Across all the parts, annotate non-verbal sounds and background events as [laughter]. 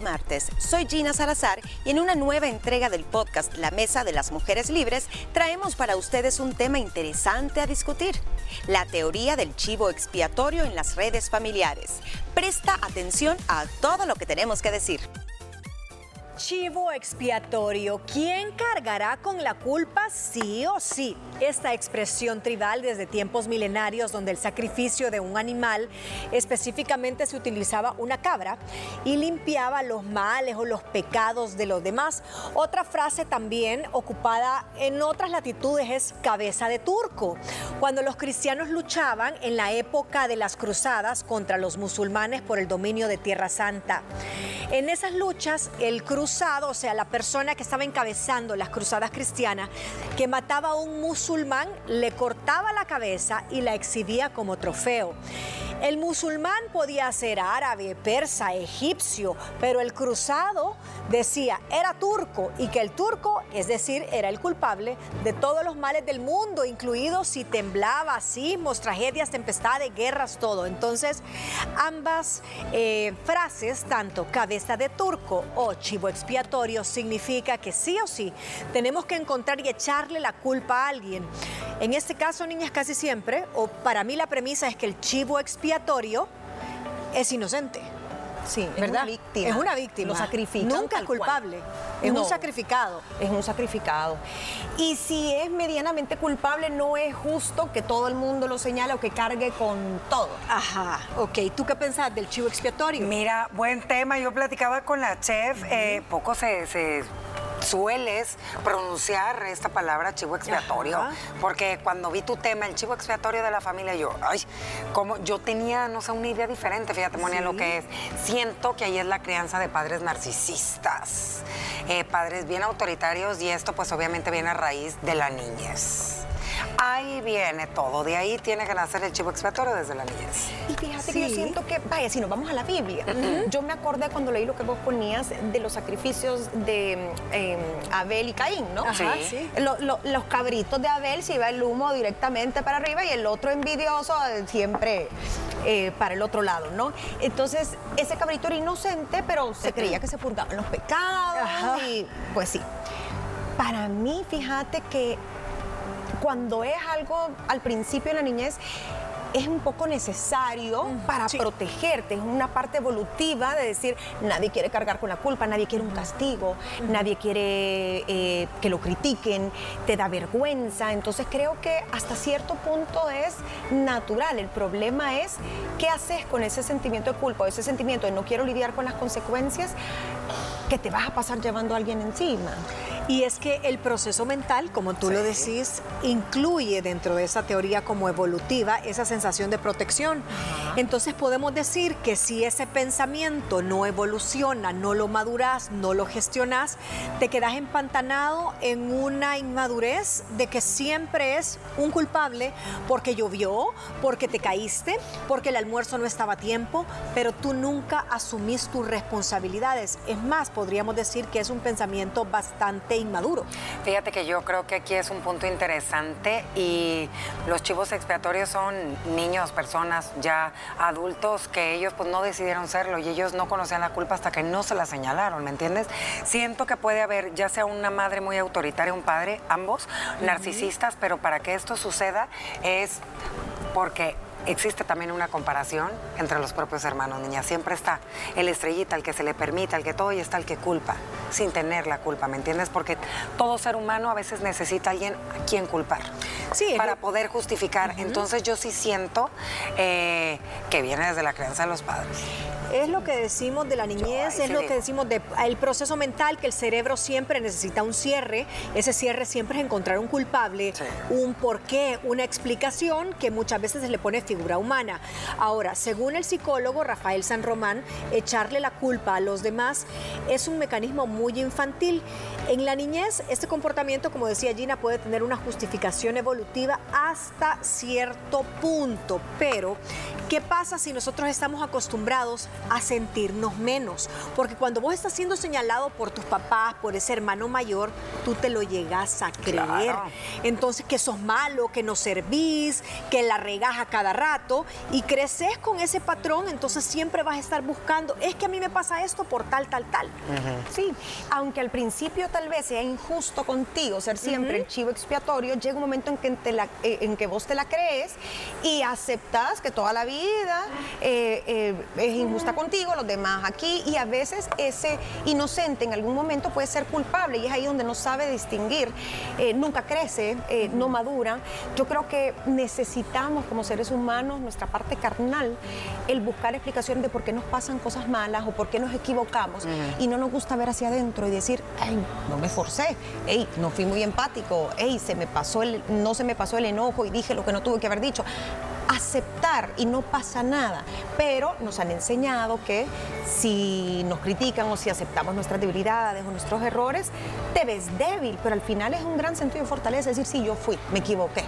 Martes, soy Gina Salazar y en una nueva entrega del podcast La Mesa de las Mujeres Libres traemos para ustedes un tema interesante a discutir, la teoría del chivo expiatorio en las redes familiares. Presta atención a todo lo que tenemos que decir. Chivo expiatorio. ¿Quién cargará con la culpa sí o sí? Esta expresión tribal desde tiempos milenarios donde el sacrificio de un animal, específicamente se utilizaba una cabra, y limpiaba los males o los pecados de los demás. Otra frase también ocupada en otras latitudes es cabeza de turco. Cuando los cristianos luchaban en la época de las cruzadas contra los musulmanes por el dominio de Tierra Santa. En esas luchas, el o sea, la persona que estaba encabezando las cruzadas cristianas, que mataba a un musulmán, le cortaba la cabeza y la exhibía como trofeo. El musulmán podía ser árabe, persa, egipcio, pero el cruzado decía era turco y que el turco, es decir, era el culpable de todos los males del mundo, incluidos si temblaba, sismos, tragedias, tempestades, guerras, todo. Entonces, ambas eh, frases, tanto cabeza de turco o chivo expiatorio, significa que sí o sí tenemos que encontrar y echarle la culpa a alguien. En este caso, niñas, casi siempre, o para mí la premisa es que el chivo expiatorio es inocente. Sí, ¿verdad? es una víctima. Es una víctima. Lo sacrifican Nunca es cual. culpable. Es No. un sacrificado. Es un sacrificado. Y si es medianamente culpable, no es justo que todo el mundo lo señale o que cargue con todo. Ajá, ok. ¿Tú qué pensás del chivo expiatorio? Mira, buen tema. Yo platicaba con la chef, eh, poco se, se sueles pronunciar esta palabra chivo expiatorio, Ajá. porque cuando vi tu tema, el chivo expiatorio de la familia, yo, ay, como yo tenía, no sé, una idea diferente, fíjate, Monia, lo que es. Siento que ahí es la crianza de padres narcisistas, eh, padres bien autoritarios, y esto pues obviamente viene a raíz de la niñez. Ahí viene todo, de ahí tiene que nacer el chivo expiatorio desde la niñez. Y fíjate que yo siento que, vaya, si nos vamos a la Biblia, yo me acordé cuando leí lo que vos ponías de los sacrificios de eh, Abel y Caín, ¿no? Ajá, Sí. sí. Lo- lo- los cabritos de Abel se iba el humo directamente para arriba y el otro envidioso eh, siempre eh, para el otro lado, ¿no? Entonces, ese cabrito era inocente, pero se creía que se purgaban los pecados Ajá. y pues sí. Para mí, fíjate que cuando es algo al principio de la niñez, es un poco necesario para sí. protegerte, es una parte evolutiva de decir, nadie quiere cargar con la culpa, nadie quiere un castigo, nadie quiere eh, que lo critiquen, te da vergüenza, entonces creo que hasta cierto punto es natural, el problema es qué haces con ese sentimiento de culpa, o ese sentimiento de no quiero lidiar con las consecuencias que te vas a pasar llevando a alguien encima. Y es que el proceso mental, como tú lo decís, incluye dentro de esa teoría como evolutiva esa sensación de protección. Entonces podemos decir que si ese pensamiento no evoluciona, no lo maduras, no lo gestionas, te quedas empantanado en una inmadurez de que siempre es un culpable porque llovió, porque te caíste, porque el almuerzo no estaba a tiempo, pero tú nunca asumís tus responsabilidades. Es más, podríamos decir que es un pensamiento bastante inmaduro. Fíjate que yo creo que aquí es un punto interesante y los chivos expiatorios son niños, personas ya adultos que ellos pues no decidieron serlo y ellos no conocían la culpa hasta que no se la señalaron, ¿me entiendes? Siento que puede haber ya sea una madre muy autoritaria, un padre, ambos narcisistas, pero para que esto suceda es porque existe también una comparación entre los propios hermanos, niña. Siempre está el estrellita, el que se le permita, el que todo, y está el que culpa, sin tener la culpa, ¿me entiendes? Porque todo ser humano a veces necesita a alguien a quien culpar. Sí, Para poder justificar. Entonces yo sí siento eh, que viene desde la crianza de los padres. Es lo que decimos de la niñez, es lo que decimos del proceso mental, que el cerebro siempre necesita un cierre. Ese cierre siempre es encontrar un culpable, Sí. un porqué, una explicación que muchas veces se le pone figura humana. Ahora, según el psicólogo Rafael San Román, echarle la culpa a los demás es un mecanismo muy infantil. En la niñez, este comportamiento, como decía Gina, puede tener una justificación evolutiva hasta cierto punto, pero ¿qué pasa si nosotros estamos acostumbrados a sentirnos menos? Porque cuando vos estás siendo señalado por tus papás, por ese hermano mayor, tú te lo llegas a creer. Entonces, que sos malo, que no servís, que la regas a cada rato y creces con ese patrón, entonces siempre vas a estar buscando, es que a mí me pasa esto por tal, tal, tal. Sí, aunque al principio tal vez sea injusto contigo ser siempre el chivo expiatorio, llega un momento en que, eh, en que vos te la crees y aceptas que toda la vida eh, eh, es injusta contigo, los demás aquí, y a veces ese inocente en algún momento puede ser culpable y es ahí donde no sabe distinguir, nunca crece, no madura. Yo creo que necesitamos como seres humanos, nuestra parte carnal, el buscar explicación de por qué nos pasan cosas malas o por qué nos equivocamos y no nos gusta ver hacia adentro y decir, ay, no me forcé, hey, no fui muy empático, hey, se me pasó el, no se me pasó el enojo y dije lo que no tuve que haber dicho aceptar y no pasa nada, pero nos han enseñado que si nos critican o si aceptamos nuestras debilidades o nuestros errores, te ves débil, pero al final es un gran sentido de fortaleza, decir, sí, yo fui, me equivoqué.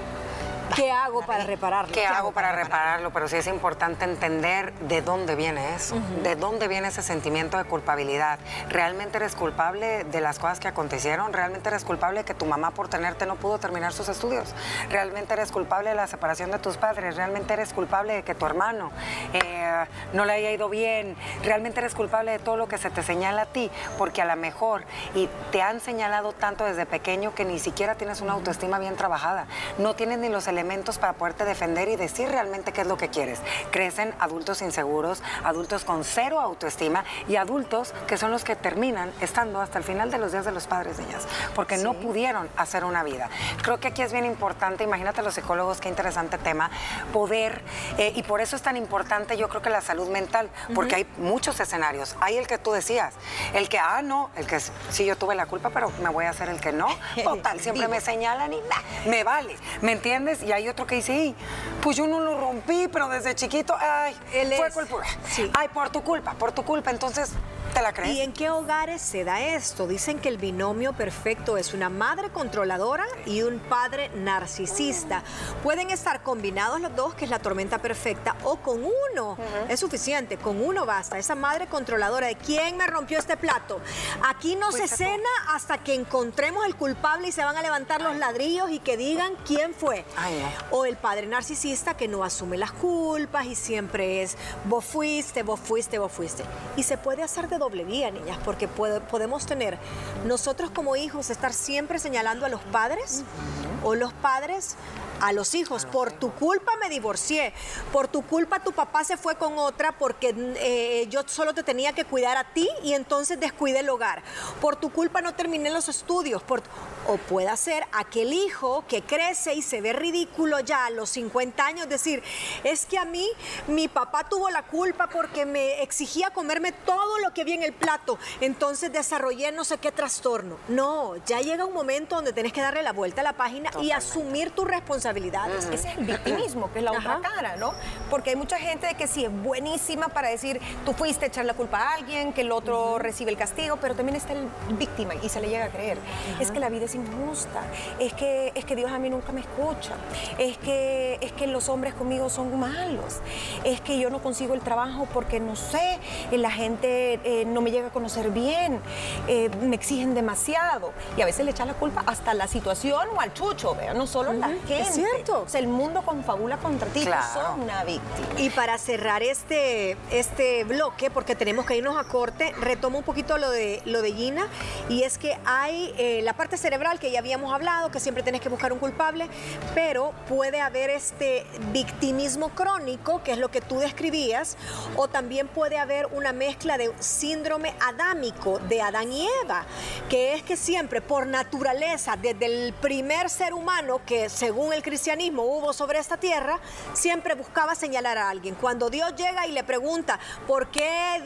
[laughs] ¿Qué hago para repararlo? ¿Qué, hago para, repararlo? Pero sí es importante entender de dónde viene eso, de dónde viene ese sentimiento de culpabilidad. ¿Realmente eres culpable de las cosas que acontecieron? ¿Realmente eres culpable de que tu mamá por tenerte no pudo terminar sus estudios? ¿Realmente eres culpable de la separación de tus padres? ¿Realmente eres culpable de que tu hermano eh, no le haya ido bien? ¿Realmente eres culpable de todo lo que se te señala a ti? Porque a lo mejor y te han señalado tanto desde pequeño que ni siquiera tienes una autoestima bien trabajada. No tienes ni los elementos para poderte defender y decir realmente qué es lo que quieres. Crecen adultos inseguros, adultos con cero autoestima y adultos que son los que terminan estando hasta el final de los días de los padres de ellas, porque no pudieron hacer una vida. Creo que aquí es bien importante, imagínate los psicólogos, qué interesante tema, poder, eh, y por eso es tan importante yo creo que la salud mental, porque hay muchos escenarios. Hay el que tú decías, el que, ah, no, el que sí yo tuve la culpa, pero me voy a hacer el que no. [laughs] Total, siempre me señalan y me vale, ¿me entiendes? Y hay otro que dice, pues yo no lo rompí, pero desde chiquito, ay, fue culpa. Ay, por tu culpa, por tu culpa. Entonces, ¿Y en qué hogares se da esto? Dicen que el binomio perfecto es una madre controladora y un padre narcisista. Pueden estar combinados los dos, que es la tormenta perfecta, o con uno. Es suficiente, con uno basta. Esa madre controladora de quién me rompió este plato. Aquí no se cena hasta que encontremos el culpable y se van a levantar los ladrillos y que digan quién fue. O el padre narcisista que no asume las culpas y siempre es vos fuiste, vos fuiste, vos fuiste. Y se puede hacer de doble vía, niñas, porque podemos tener nosotros como hijos estar siempre señalando a los padres o los padres a los hijos. Por tu culpa me divorcié, por tu culpa tu papá se fue con otra porque eh, yo solo te tenía que cuidar a ti y entonces descuidé el hogar. Por tu culpa no terminé los estudios. Por... O puede ser aquel hijo que crece y se ve ridículo ya a los 50 años, decir, es que a mí mi papá tuvo la culpa porque me exigía comerme todo lo que había en el plato, entonces desarrollé no sé qué trastorno. No, ya llega un momento donde tienes que darle la vuelta a la página y asumir tu responsabilidad ese es el victimismo, que es la otra cara, ¿no? Porque hay mucha gente que sí es buenísima para decir, tú fuiste a echar la culpa a alguien, que el otro recibe el castigo, pero también está el víctima y se le llega a creer. Es que la vida es injusta, es que, es que Dios a mí nunca me escucha, es que, es que los hombres conmigo son malos, es que yo no consigo el trabajo porque no sé, eh, la gente eh, no me llega a conocer bien, eh, me exigen demasiado. Y a veces le echan la culpa hasta la situación o al chucho, no solo la gente cierto. el mundo confabula contra ti, claro. una víctima. Y para cerrar este, este bloque, porque tenemos que irnos a corte, retomo un poquito lo de, lo de Gina, y es que hay eh, la parte cerebral que ya habíamos hablado, que siempre tienes que buscar un culpable, pero puede haber este victimismo crónico, que es lo que tú describías, o también puede haber una mezcla de síndrome adámico de Adán y Eva, que es que siempre por naturaleza, desde el primer ser humano que según el cristianismo hubo sobre esta tierra, siempre buscaba señalar a alguien. Cuando Dios llega y le pregunta, ¿por qué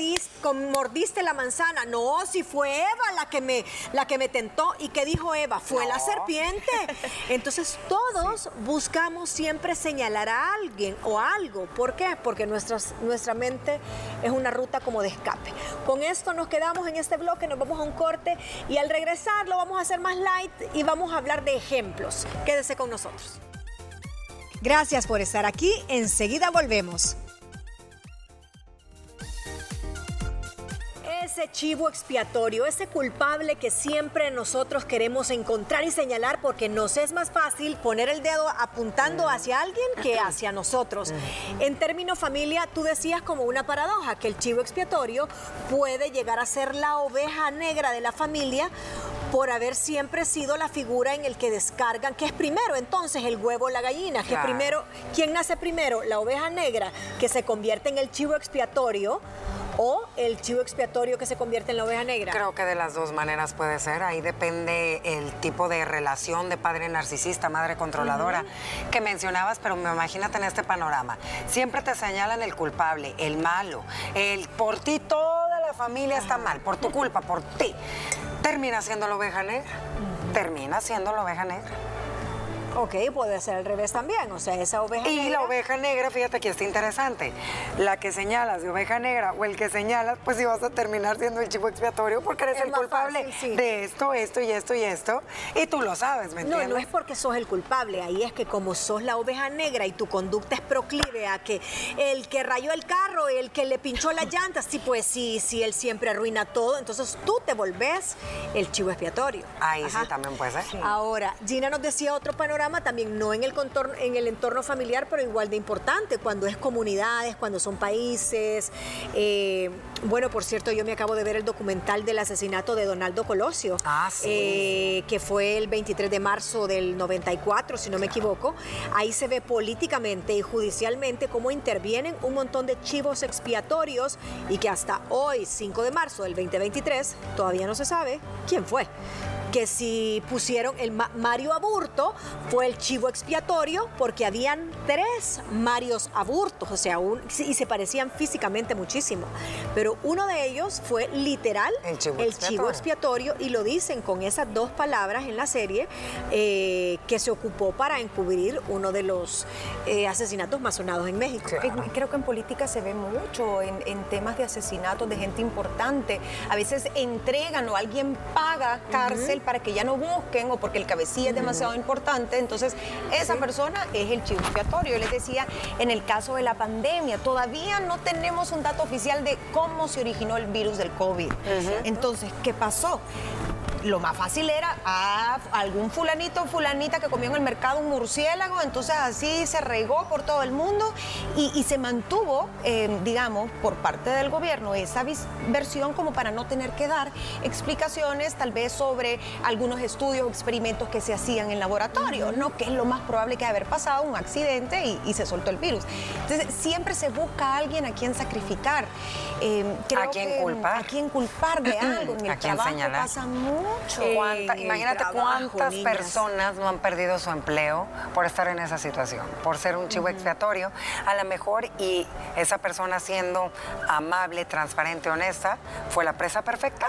mordiste la manzana? No, si fue Eva la que me, la que me tentó. ¿Y qué dijo Eva? Fue la serpiente. [laughs] Entonces todos buscamos siempre señalar a alguien o algo. ¿Por qué? Porque nuestra mente es una ruta como de escape. Con esto nos quedamos en este bloque, nos vamos a un corte y al regresar lo vamos a hacer más light y vamos a hablar de ejemplos. Quédese con nosotros. Gracias por estar aquí. Enseguida volvemos. ese chivo expiatorio, ese culpable que siempre nosotros queremos encontrar y señalar porque nos es más fácil poner el dedo apuntando hacia alguien que [laughs] hacia nosotros. En términos familia, tú decías como una paradoja que el chivo expiatorio puede llegar a ser la oveja negra de la familia por haber siempre sido la figura en el que descargan, que es primero entonces el huevo o la gallina, que primero, ¿quién nace primero? La oveja negra que se convierte en el chivo expiatorio o el chivo expiatorio que se convierte en la oveja negra? Creo que de las dos maneras puede ser. Ahí depende el tipo de relación de padre narcisista, madre controladora que mencionabas, pero me imagínate en este panorama. Siempre te señalan el culpable, el malo, el por ti toda la familia está mal, por tu culpa, por ti. Termina siendo la oveja negra. Termina siendo la oveja negra. Ok, puede ser al revés también, o sea, esa oveja negra. Y la oveja negra, fíjate que está interesante. La que señalas de oveja negra o el que señalas, pues sí vas a terminar siendo el chivo expiatorio porque eres el culpable de esto, esto y esto y esto. Y tú lo sabes, ¿me entiendes? No, no es porque sos el culpable, ahí es que como sos la oveja negra y tu conducta es proclive a que el que rayó el carro, el que le pinchó las llantas, sí, pues sí, sí, él siempre arruina todo, entonces tú te volvés el chivo expiatorio. Ahí sí también puede ser. Ahora, Gina nos decía otro panorama también no en el, contorno, en el entorno familiar, pero igual de importante, cuando es comunidades, cuando son países. Eh, bueno, por cierto, yo me acabo de ver el documental del asesinato de Donaldo Colosio, ah, eh, que fue el 23 de marzo del 94, si no me equivoco. Ahí se ve políticamente y judicialmente cómo intervienen un montón de chivos expiatorios y que hasta hoy, 5 de marzo del 2023, todavía no se sabe quién fue que si pusieron el Mario Aburto fue el chivo expiatorio porque habían tres Marios Aburtos, o sea, y se parecían físicamente muchísimo. Pero uno de ellos fue literal el chivo, expiatorio. y lo dicen con esas dos palabras en la serie eh, que se ocupó para encubrir uno de los eh, asesinatos más sonados en México. Creo que en política se ve mucho, en, en, temas de asesinatos de gente importante. A veces entregan o alguien paga cárcel para que ya no busquen o porque el cabecilla es demasiado importante. Entonces, esa persona es el chivo expiatorio. Yo les decía, en el caso de la pandemia, todavía no tenemos un dato oficial de cómo se originó el virus del COVID. Entonces, ¿qué pasó? Lo más fácil era a algún fulanito o fulanita que comió en el mercado un murciélago, entonces así se regó por todo el mundo y, se mantuvo, em, digamos, por parte del gobierno esa versión como para no tener que dar explicaciones tal vez sobre algunos estudios o experimentos que se hacían en laboratorio, ¿no? Que es lo más probable que haber pasado un accidente y, se soltó el virus. Entonces siempre se busca a alguien a quien sacrificar. Em, ¿A quién culpar? A quién culpar de [clears throat] algo. En el trabajo pasa mucho imagínate cuántas personas no han perdido su empleo por estar en esa situación, por ser un chivo expiatorio. A lo mejor y esa persona siendo amable, transparente, honesta, fue la presa perfecta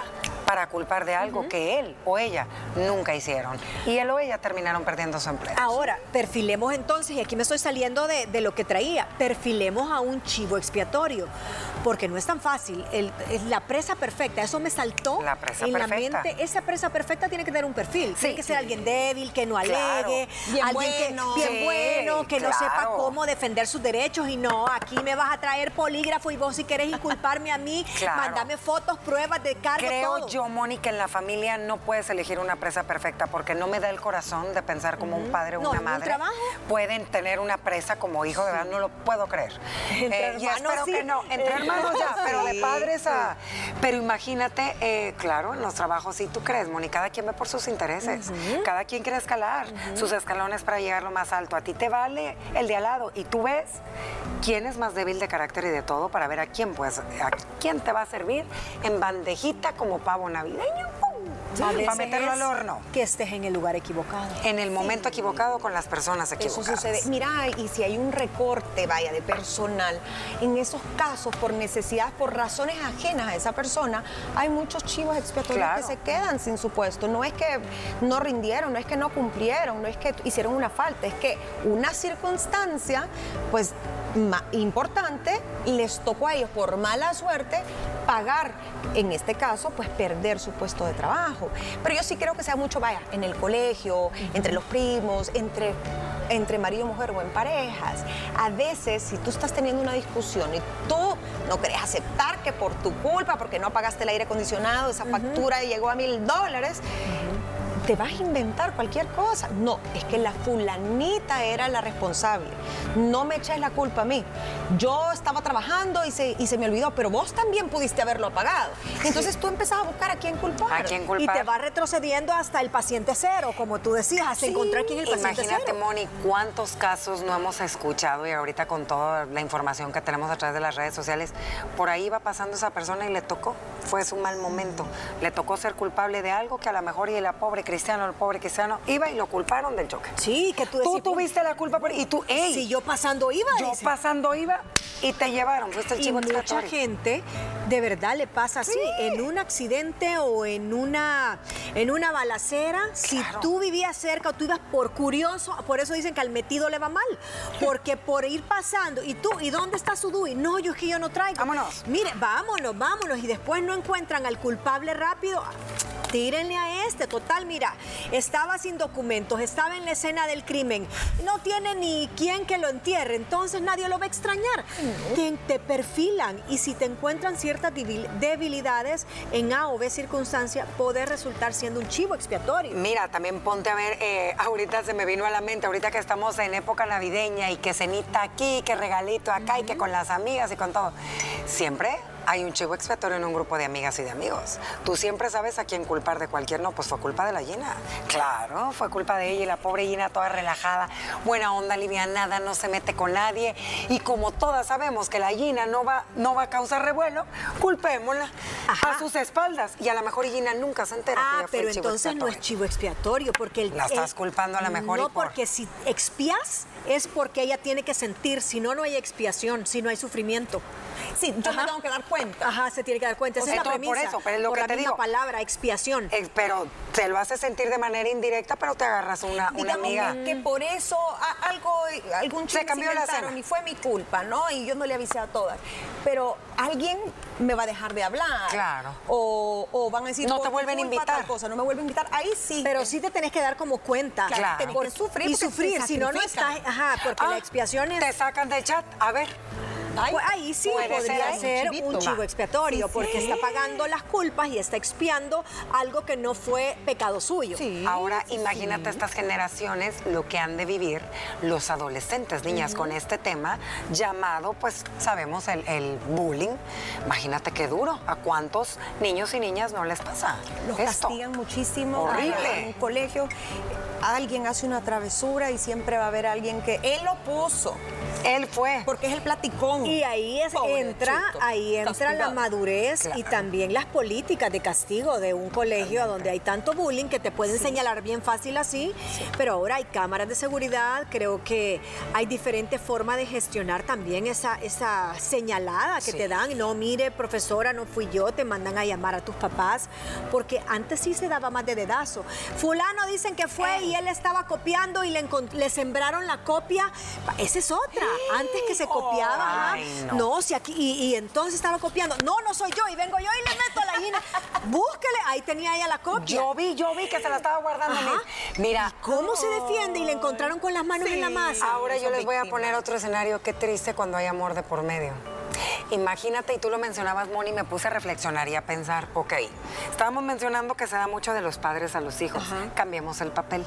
para culpar de algo que él o ella nunca hicieron. Y él o ella terminaron perdiendo su empleo. Ahora, perfilemos entonces, y aquí me estoy saliendo de, lo que traía, perfilemos a un chivo expiatorio, porque no es tan fácil. es la presa perfecta, eso me saltó la presa en perfecta. la mente. Esa presa perfecta tiene que tener un perfil. tiene que ser alguien débil, que no alegue, bien alguien bueno, que, bien bueno, que no sepa cómo defender sus derechos y no, aquí me vas a traer polígrafo y vos si querés inculparme a mí, mandame fotos, pruebas de cargo, Creo yo, Mónica, en la familia no puedes elegir una presa perfecta porque no me da el corazón de pensar como un padre o una madre pueden tener una presa como hijo, de verdad no lo puedo creer. [laughs] Entre eh, espero que no, entre hermanos ya, [laughs] pero de padres a... Pero imagínate, eh, claro, en los trabajos, sí, tú crees, Mónica, cada quien ve por sus intereses, cada quien quiere escalar sus escalones para llegar lo más alto. A ti te vale el de al lado y tú ves quién es más débil de carácter y de todo para ver a quién, pues, a quién te va a servir en bandejita como pavo navideño, para meterlo al horno. Que estés en el lugar equivocado. En el momento equivocado con las personas equivocadas. Eso sucede. Mira, y si hay un recorte, vaya, de personal, en esos casos, por necesidad, por razones ajenas a esa persona, hay muchos chivos expiatorios que se quedan sin su puesto. No es que no rindieron, no es que no cumplieron, no es que hicieron una falta, es que una circunstancia, pues importante, les tocó a ellos por mala suerte pagar, en este caso, pues perder su puesto de trabajo. Pero yo sí creo que sea mucho, vaya, en el colegio, entre los primos, entre entre marido y mujer o en parejas, a veces si tú estás teniendo una discusión y tú no querés aceptar que por tu culpa, porque no pagaste el aire acondicionado, esa factura llegó a mil dólares, te vas a inventar cualquier cosa. No, es que la fulanita era la responsable. No me eches la culpa a mí. Yo estaba trabajando y se, y se me olvidó, pero vos también pudiste haberlo apagado. Entonces tú empezás a buscar a quién culpar. ¿A quién culpar? Y te va retrocediendo hasta el paciente cero, como tú decías, hasta Sí, encontrar quién es el paciente Imagínate, cero. Moni, cuántos casos no hemos escuchado y ahorita con toda la información que tenemos a través de las redes sociales, por ahí va pasando esa persona y le tocó, fue su mal momento. Le tocó ser culpable de algo que a lo mejor y la pobre cristiano, el pobre cristiano, iba y lo culparon del choque. Sí, que tú Tú decís, tuviste la culpa por- y tú, ey, Si yo pasando iba, yo dice. pasando iba y te llevaron, fuiste el Y chivo mucha expiatorio. gente de verdad le pasa así, en un accidente o en una, en una balacera, si tú vivías cerca o tú ibas por curioso, por eso dicen que al metido le va mal, porque por ir pasando, y tú, ¿y dónde está su DUI? No, yo es que yo no traigo. Vámonos. Mire, vámonos, vámonos, y después no encuentran al culpable rápido. Tírenle a este, total, mira, estaba sin documentos, estaba en la escena del crimen, no tiene ni quien que lo entierre, entonces nadie lo va a extrañar. Te, te perfilan y si te encuentran ciertas debil- debilidades en A o B circunstancia, puede resultar siendo un chivo expiatorio. Mira, también ponte a ver, eh, ahorita se me vino a la mente, ahorita que estamos en época navideña y que cenita aquí, que regalito acá y que con las amigas y con todo. Siempre hay un chivo expiatorio en un grupo de amigas y de amigos. Tú siempre sabes a quién culpar de cualquier no, pues fue culpa de la Gina. Claro, fue culpa de ella y la pobre Gina toda relajada, buena onda, nada, no se mete con nadie. Y como todas sabemos que la Gina no va, no va a causar revuelo, culpémosla Ajá. a sus espaldas. Y a lo mejor Gina nunca se entera que Ah, fue pero el chivo entonces no es chivo expiatorio, porque el, La estás el- culpando a lo mejor y No, por- porque si expias es porque ella tiene que sentir, si no, no hay expiación, si no hay sufrimiento. Sí, yo me tengo que dar cuenta. Ajá, se tiene que dar cuenta. Esa es la Entonces, por premisa. eso, pero es lo por que la te misma digo. palabra, expiación. Eh, pero te lo hace sentir de manera indirecta, pero te agarras una, una Digamos amiga. que por eso a- algo, algún Se chisme cambió la cena. y fue mi culpa, ¿no? Y yo no le avisé a todas. Pero alguien me va a dejar de hablar. Claro. O, o van a decir, No te vuelven a invitar. cosa, no me vuelven a invitar. Ahí sí. Pero sí te tenés que dar como cuenta. Claro. tenés Por- sufrir y sufrir, te si no, no estás. Ajá, porque Ah, la expiación es. Te sacan del chat. A ver. Ay, Pues ahí sí puede podría ser un chivo expiatorio, Sí, porque sí. está pagando las culpas y está expiando algo que no fue pecado suyo. Sí, Ahora sí, imagínate sí. estas generaciones lo que han de vivir los adolescentes, niñas, con este tema llamado, pues sabemos, el, el bullying. Imagínate qué duro. ¿A cuántos niños y niñas no les pasa Los esto? castigan muchísimo. Horrible. En un colegio alguien hace una travesura y siempre va a haber alguien que él lo puso, Él fue. porque es el platicón. Y ahí es, entra, ahí entra la madurez y también las políticas de castigo de un colegio donde hay tanto bullying que te pueden señalar bien fácil así, pero ahora hay cámaras de seguridad, creo que hay diferentes formas de gestionar también esa, esa señalada que Sí. te dan, no mire profesora, no fui yo, te mandan a llamar a tus papás, porque antes sí se daba más de dedazo. Fulano dicen que fue y él estaba copiando y le sembraron la copia, esa es otra, antes que se copiaba, Ay, ajá, no. no, si aquí, y, y entonces estaba copiando. No, no soy yo, y vengo yo y le meto a la gallina. [laughs] Búsquele, ahí tenía ella la copia. Yo vi, yo vi que se la estaba guardando. Ajá. Mira, ¿Cómo se defiende? Y le encontraron con las manos en la masa. Ahora yo les voy a poner otro escenario. Qué triste cuando hay amor de por medio. Imagínate, y tú lo mencionabas, Moni, me puse a reflexionar y a pensar, ok, estábamos mencionando que se da mucho de los padres a los hijos. Cambiemos el papel.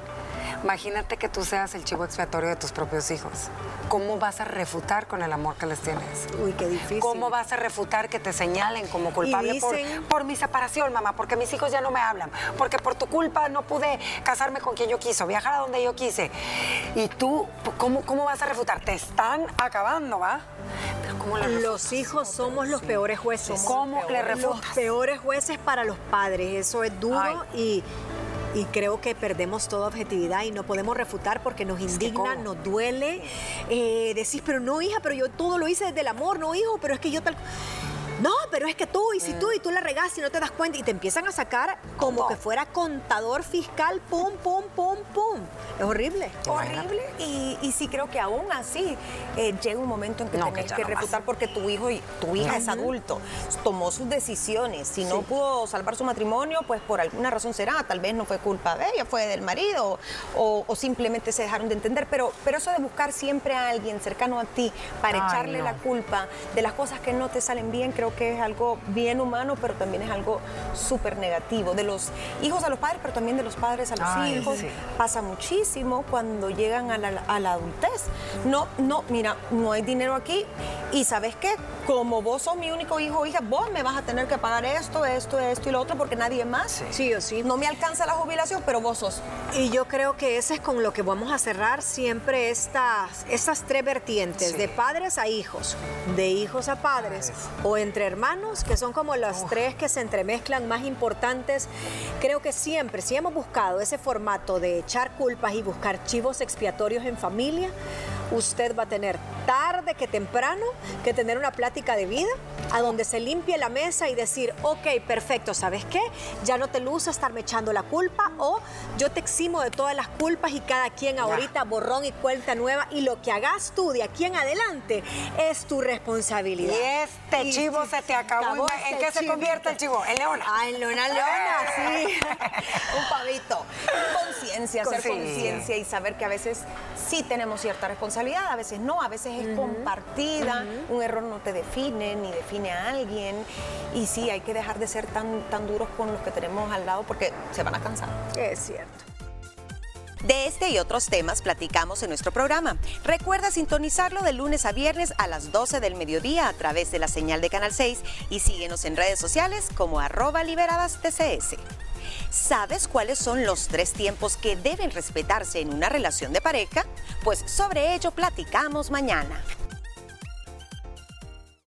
Imagínate que tú seas el chivo expiatorio de tus propios hijos. ¿Cómo vas a refutar con el amor que les tienes? Uy, qué difícil. ¿Cómo vas a refutar que te señalen como culpable por- dicen- por, mi separación, mamá? Porque mis hijos ya no me hablan. Porque por tu culpa no pude casarme con quien yo quiso, viajar a donde yo quise. Y tú, ¿cómo, cómo vas a refutar? Te están acabando, ¿va? Pero ¿cómo le? Los hijos somos los peores jueces. ¿Cómo le Los refutas? peores jueces para los padres. Eso es duro Ay. y, y creo que perdemos toda objetividad y no podemos refutar porque nos indigna, nos duele. Eh, decís, pero no, hija, pero yo todo lo hice desde el amor, no, hijo, pero es que yo tal. No, pero es que tú, y si tú, y tú la regas y no te das cuenta, y te empiezan a sacar como que fuera contador fiscal, pum, pum, pum, pum. Es horrible. Horrible. Y, y sí creo que aún así eh, llega un momento en que No, tienes que que no refutar porque tu hijo y tu hija es adulto, tomó sus decisiones. Si no pudo salvar su matrimonio, pues por alguna razón será. Tal vez no fue culpa de ella, fue del marido o, o simplemente se dejaron de entender. Pero, pero eso de buscar siempre a alguien cercano a ti para Ay, echarle no. la culpa de las cosas que no te salen bien, creo que es algo bien humano, pero también es algo súper negativo. De los hijos a los padres, pero también de los padres a los Ay, hijos. sí. Pasa muchísimo cuando llegan a la, a la adultez. No, no, mira, no hay dinero aquí y ¿sabes qué? Como vos sos mi único hijo o hija, vos me vas a tener que pagar esto, esto, esto y lo otro porque nadie más. Sí o sí. No me alcanza la jubilación, pero vos sos. Y yo creo que ese es con lo que vamos a cerrar siempre estas, estas tres vertientes, Sí. de padres a hijos, de hijos a padres o entre hermanos, que son como las tres que se entremezclan más importantes. Creo que siempre, si hemos buscado ese formato de echar culpas y buscar chivos expiatorios en familia, usted va a tener tarde que temprano que tener una plática de vida a donde se limpie la mesa y decir, ok, perfecto, ¿sabes qué? Ya no te luce estarme echando la culpa o yo te eximo de todas las culpas y cada quien ahorita borrón y cuenta nueva y lo que hagas tú de aquí en adelante es tu responsabilidad. Y este Y chivo se te acabó. ¿En este qué se convierte el chivo? En leona. Ah, en Leona Leona, [laughs] sí. [laughs] Un pavito. Conciencia, hacer Sí. conciencia y saber que a veces sí tenemos cierta responsabilidad, a veces no, a veces es compartida. Un error no te define ni define a alguien. Y sí, hay que dejar de ser tan, tan duros con los que tenemos al lado porque se van a cansar. Es cierto. De este y otros temas platicamos en nuestro programa. Recuerda sintonizarlo de lunes a viernes a las 12 del mediodía a través de la señal de Canal 6 y síguenos en redes sociales como arroba liberadas TCS. ¿Sabes cuáles son los tres tiempos que deben respetarse en una relación de pareja? Pues sobre ello platicamos mañana.